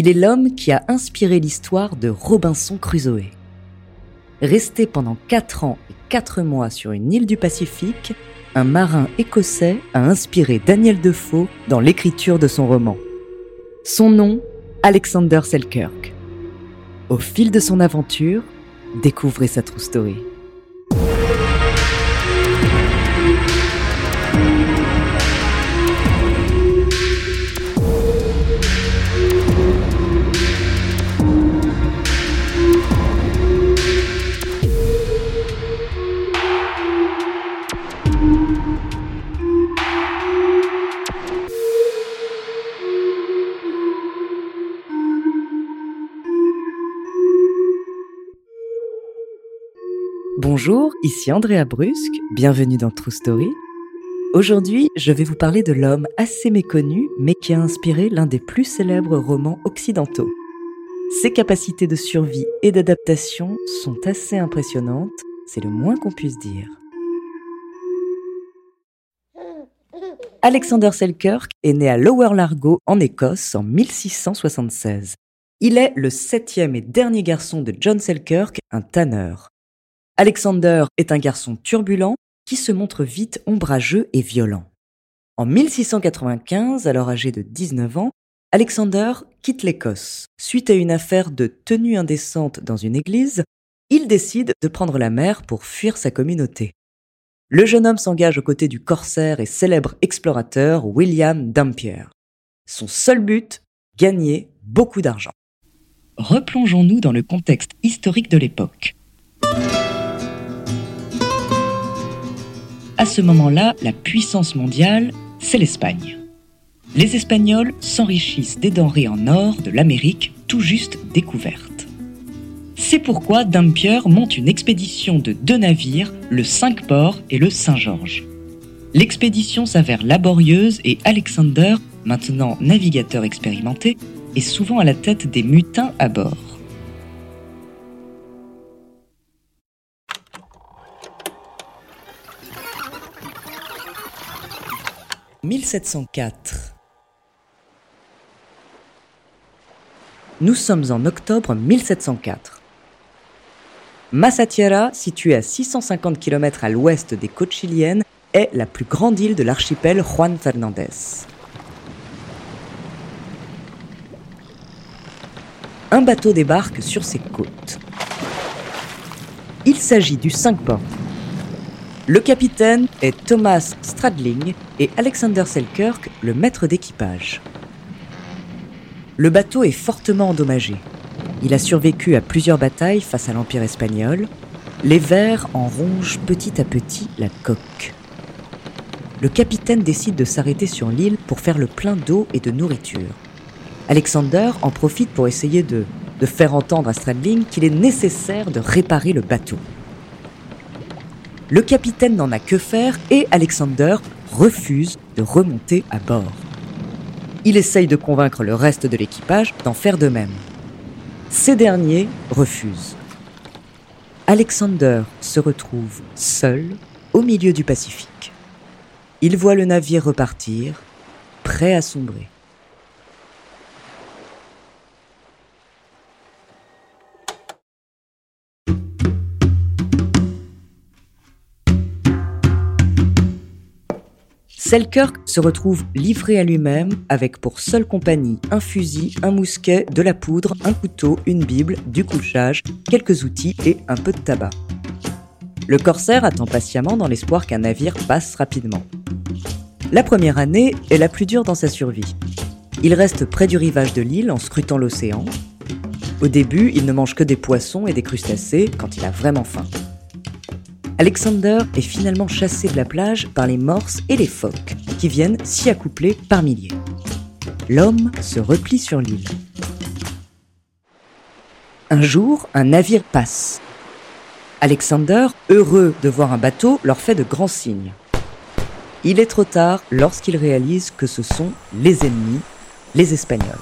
Il est l'homme qui a inspiré l'histoire de Robinson Crusoe. Resté pendant 4 ans et 4 mois sur une île du Pacifique, un marin écossais a inspiré Daniel Defoe dans l'écriture de son roman. Son nom, Alexander Selkirk. Au fil de son aventure, découvrez sa true story. Bonjour, ici Andrea Brusque, bienvenue dans True Story. Aujourd'hui, je vais vous parler de l'homme assez méconnu, mais qui a inspiré l'un des plus célèbres romans occidentaux. Ses capacités de survie et d'adaptation sont assez impressionnantes, c'est le moins qu'on puisse dire. Alexander Selkirk est né à Lower Largo, en Écosse, en 1676. Il est le septième et dernier garçon de John Selkirk, un tanneur. Alexander est un garçon turbulent qui se montre vite ombrageux et violent. En 1695, alors âgé de 19 ans, Alexander quitte l'Écosse. Suite à une affaire de tenue indécente dans une église, il décide de prendre la mer pour fuir sa communauté. Le jeune homme s'engage aux côtés du corsaire et célèbre explorateur William Dampier. Son seul but, gagner beaucoup d'argent. Replongeons-nous dans le contexte historique de l'époque. À ce moment-là, la puissance mondiale, c'est l'Espagne. Les Espagnols s'enrichissent des denrées en or de l'Amérique tout juste découvertes. C'est pourquoi Dampier monte une expédition de deux navires, le Cinq-Ports et le Saint-Georges. L'expédition s'avère laborieuse et Alexander, maintenant navigateur expérimenté, est souvent à la tête des mutins à bord. 1704. Nous sommes en octobre 1704. Massatiera, située à 650 km à l'ouest des côtes chiliennes, est la plus grande île de l'archipel Juan Fernandez. Un bateau débarque sur ses côtes. Il s'agit du 5 ports le capitaine est Thomas Stradling et Alexander Selkirk, le maître d'équipage. Le bateau est fortement endommagé. Il a survécu à plusieurs batailles face à l'Empire espagnol. Les vers en rongent petit à petit la coque. Le capitaine décide de s'arrêter sur l'île pour faire le plein d'eau et de nourriture. Alexander en profite pour essayer de, de faire entendre à Stradling qu'il est nécessaire de réparer le bateau. Le capitaine n'en a que faire et Alexander refuse de remonter à bord. Il essaye de convaincre le reste de l'équipage d'en faire de même. Ces derniers refusent. Alexander se retrouve seul au milieu du Pacifique. Il voit le navire repartir, prêt à sombrer. Selkirk se retrouve livré à lui-même avec pour seule compagnie un fusil, un mousquet, de la poudre, un couteau, une bible, du couchage, quelques outils et un peu de tabac. Le corsaire attend patiemment dans l'espoir qu'un navire passe rapidement. La première année est la plus dure dans sa survie. Il reste près du rivage de l'île en scrutant l'océan. Au début, il ne mange que des poissons et des crustacés quand il a vraiment faim. Alexander est finalement chassé de la plage par les morses et les phoques, qui viennent s'y accoupler par milliers. L'homme se replie sur l'île. Un jour, un navire passe. Alexander, heureux de voir un bateau, leur fait de grands signes. Il est trop tard lorsqu'il réalise que ce sont les ennemis, les Espagnols.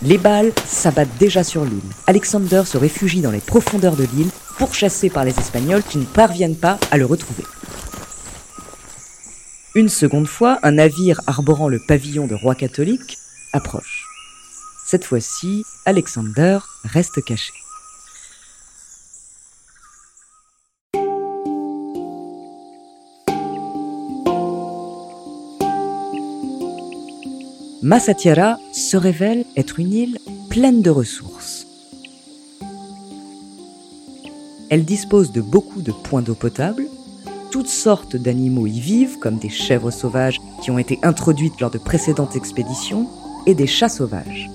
Les balles s'abattent déjà sur l'île. Alexander se réfugie dans les profondeurs de l'île, pourchassé par les Espagnols qui ne parviennent pas à le retrouver. Une seconde fois, un navire arborant le pavillon de roi catholique approche. Cette fois-ci, Alexander reste caché. Massatiera se révèle être une île pleine de ressources. Elle dispose de beaucoup de points d'eau potable, toutes sortes d'animaux y vivent, comme des chèvres sauvages qui ont été introduites lors de précédentes expéditions, et des chats sauvages.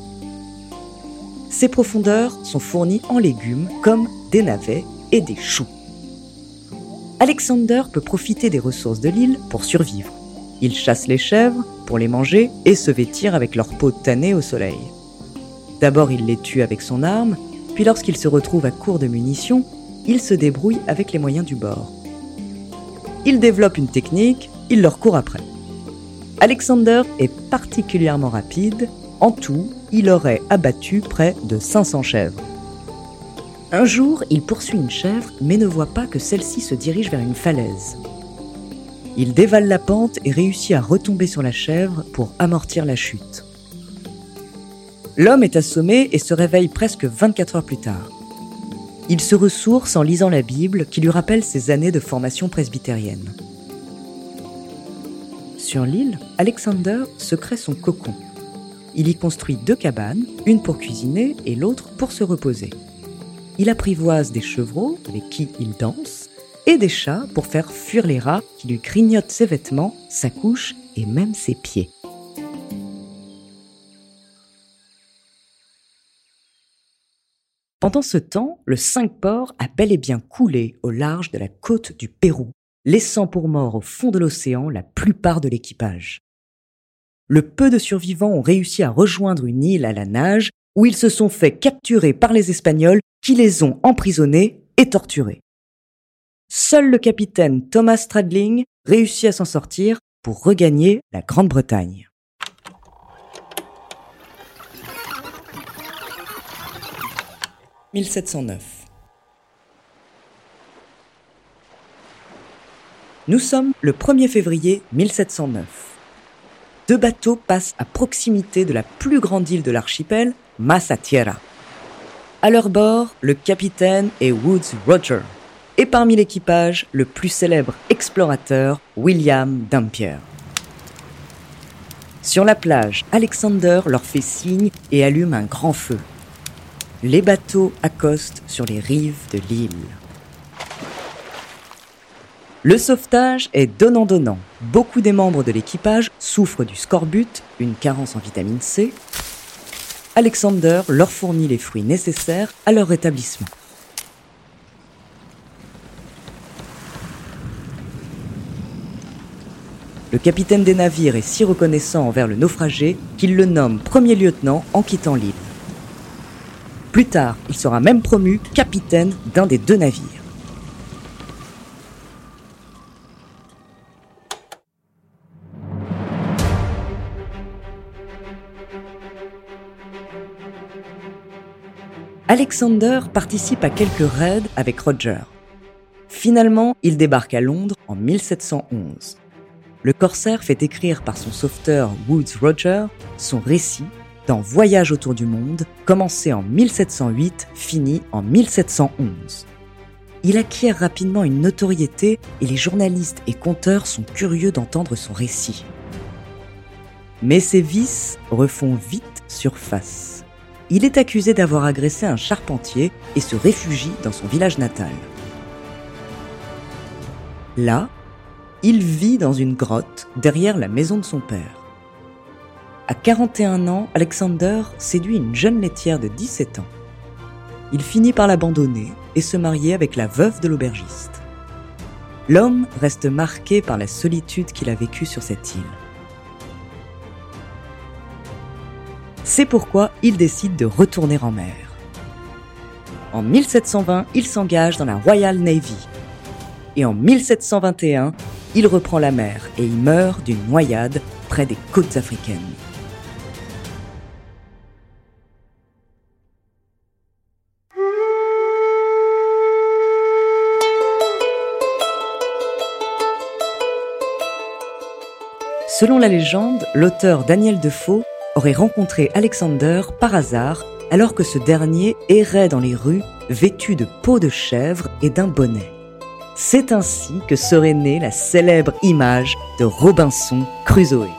Ces profondeurs sont fournies en légumes comme des navets et des choux. Alexander peut profiter des ressources de l'île pour survivre. Il chasse les chèvres pour les manger et se vêtir avec leur peau tannée au soleil. D'abord, il les tue avec son arme, puis lorsqu'il se retrouve à court de munitions, il se débrouille avec les moyens du bord. Il développe une technique, il leur court après. Alexander est particulièrement rapide. En tout, il aurait abattu près de 500 chèvres. Un jour, il poursuit une chèvre, mais ne voit pas que celle-ci se dirige vers une falaise. Il dévale la pente et réussit à retomber sur la chèvre pour amortir la chute. L'homme est assommé et se réveille presque 24 heures plus tard. Il se ressource en lisant la Bible qui lui rappelle ses années de formation presbytérienne. Sur l'île, Alexander se crée son cocon. Il y construit deux cabanes, une pour cuisiner et l'autre pour se reposer. Il apprivoise des chevreaux avec qui il danse et des chats pour faire fuir les rats qui lui grignotent ses vêtements, sa couche et même ses pieds. Pendant ce temps, le Cinq-Ports a bel et bien coulé au large de la côte du Pérou, laissant pour mort au fond de l'océan la plupart de l'équipage. Le peu de survivants ont réussi à rejoindre une île à la nage où ils se sont fait capturer par les Espagnols qui les ont emprisonnés et torturés. Seul le capitaine Thomas Stradling réussit à s'en sortir pour regagner la Grande-Bretagne. « 1709. Nous sommes le 1er février 1709. Deux bateaux passent à proximité de la plus grande île de l'archipel, Massa Tierra. À leur bord, le capitaine est Woods Roger, et parmi l'équipage, le plus célèbre explorateur, William Dampier. Sur la plage, Alexander leur fait signe et allume un grand feu. Les bateaux accostent sur les rives de l'île. Le sauvetage est donnant-donnant. Beaucoup des membres de l'équipage souffrent du scorbut, une carence en vitamine C. Alexander leur fournit les fruits nécessaires à leur rétablissement. Le capitaine des navires est si reconnaissant envers le naufragé qu'il le nomme premier lieutenant en quittant l'île. Plus tard, il sera même promu capitaine d'un des deux navires. Alexander participe à quelques raids avec Roger. Finalement, il débarque à Londres en 1711. Le corsaire fait écrire par son sauveteur Woods Roger son récit dans Voyage autour du monde, commencé en 1708, fini en 1711. Il acquiert rapidement une notoriété et les journalistes et conteurs sont curieux d'entendre son récit. Mais ses vices refont vite surface. Il est accusé d'avoir agressé un charpentier et se réfugie dans son village natal. Là, il vit dans une grotte derrière la maison de son père. À 41 ans, Alexander séduit une jeune laitière de 17 ans. Il finit par l'abandonner et se marier avec la veuve de l'aubergiste. L'homme reste marqué par la solitude qu'il a vécue sur cette île. C'est pourquoi il décide de retourner en mer. En 1720, il s'engage dans la Royal Navy. Et en 1721, il reprend la mer et il meurt d'une noyade près des côtes africaines. Selon la légende, l'auteur Daniel Defoe aurait rencontré Alexander par hasard alors que ce dernier errait dans les rues vêtu de peau de chèvre et d'un bonnet. C'est ainsi que serait née la célèbre image de Robinson Crusoe.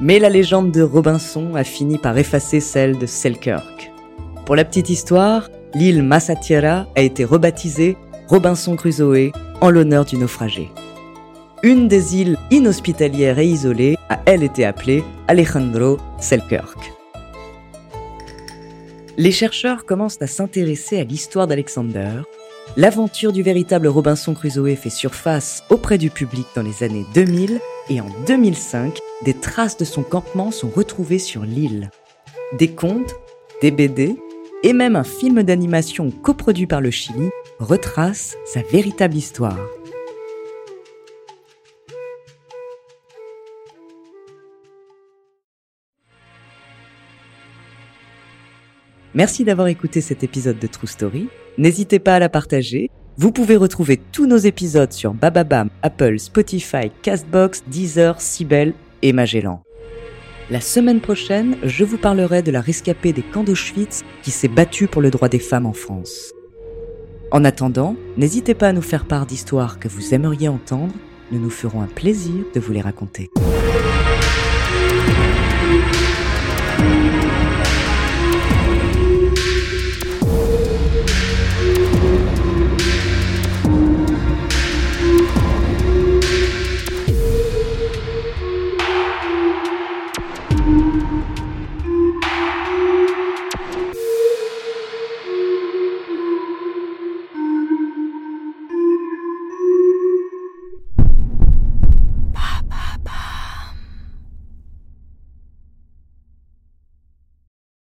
Mais la légende de Robinson a fini par effacer celle de Selkirk. Pour la petite histoire, l'île Massatiera a été rebaptisée Robinson Crusoe en l'honneur du naufragé. Une des îles inhospitalières et isolées a elle été appelée Alejandro Selkirk. Les chercheurs commencent à s'intéresser à l'histoire d'Alexander. L'aventure du véritable Robinson Crusoe fait surface auprès du public dans les années 2000 et en 2005, des traces de son campement sont retrouvées sur l'île. Des contes, des BD et même un film d'animation coproduit par le Chili retrace sa véritable histoire. Merci d'avoir écouté cet épisode de True Story. N'hésitez pas à la partager. Vous pouvez retrouver tous nos épisodes sur Bababam, Apple, Spotify, Castbox, Deezer, Sibel et Magellan. La semaine prochaine, je vous parlerai de la rescapée des camps d'Auschwitz qui s'est battue pour le droit des femmes en France. En attendant, n'hésitez pas à nous faire part d'histoires que vous aimeriez entendre, nous nous ferons un plaisir de vous les raconter.